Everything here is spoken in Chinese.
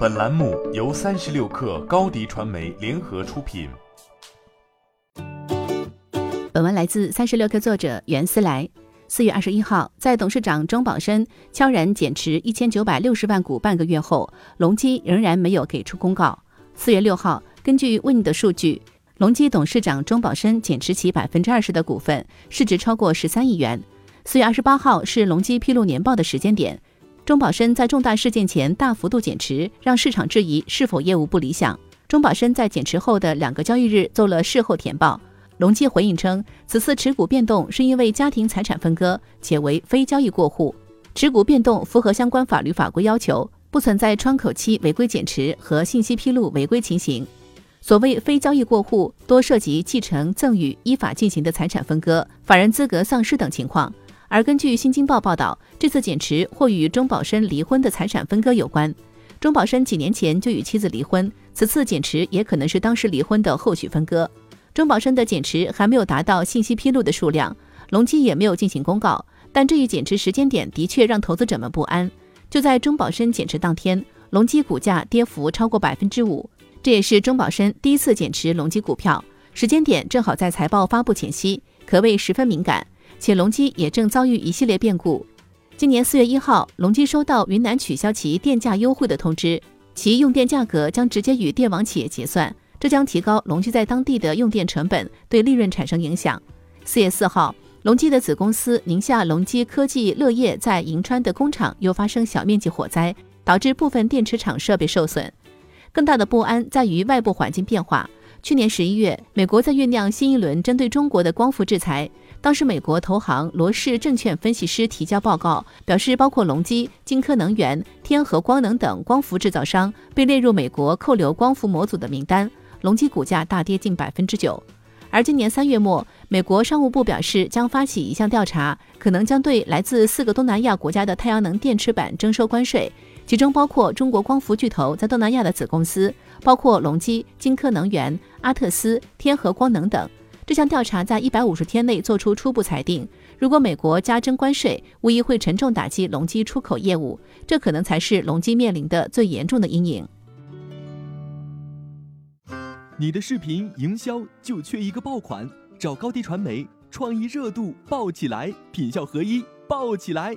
本栏目由三十六氪高低传媒联合出品。本文来自三十六氪作者袁思来。四月二十一号，在董事长钟宝生悄然减持一千九百六十万股半个月后，隆基仍然没有给出公告。四月六号，根据 Win 的数据，隆基董事长钟宝生减持其百分之二十的股份，市值超过十三亿元。四月二十八号是隆基披露年报的时间点。钟宝生在重大事件前大幅度减持，让市场质疑是否业务不理想。钟宝生在减持后的两个交易日做了事后填报。隆基回应称，此次持股变动是因为家庭财产分割，且为非交易过户，持股变动符合相关法律法规要求，不存在窗口期违规减持和信息披露违规情形。所谓非交易过户，多涉及继承、赠与、依法进行的财产分割、法人资格丧失等情况。而根据《新京报》报道，这次减持或与钟宝生离婚的财产分割有关。钟宝生几年前就与妻子离婚，此次减持也可能是当时离婚的后续分割。钟宝生的减持还没有达到信息披露的数量，隆基也没有进行公告，但这一减持时间点的确让投资者们不安。就在钟宝生减持当天，隆基股价跌幅超过百分之五，这也是钟宝生第一次减持隆基股票，时间点正好在财报发布前夕，可谓十分敏感。且隆基也正遭遇一系列变故。今年四月一号，隆基收到云南取消其电价优惠的通知，其用电价格将直接与电网企业结算，这将提高隆基在当地的用电成本，对利润产生影响。四月四号，隆基的子公司宁夏隆基科技乐业在银川的工厂又发生小面积火灾，导致部分电池厂设备受损。更大的不安在于外部环境变化。去年十一月，美国在酝酿新一轮针对中国的光伏制裁。当时，美国投行罗氏证券分析师提交报告，表示包括隆基、金科能源、天合光能等光伏制造商被列入美国扣留光伏模组的名单。隆基股价大跌近百分之九。而今年三月末，美国商务部表示将发起一项调查，可能将对来自四个东南亚国家的太阳能电池板征收关税，其中包括中国光伏巨头在东南亚的子公司，包括隆基、金科能源、阿特斯、天合光能等。这项调查在一百五十天内做出初步裁定。如果美国加征关税，无疑会沉重打击隆基出口业务，这可能才是隆基面临的最严重的阴影。你的视频营销就缺一个爆款，找高低传媒，创意热度爆起来，品效合一爆起来。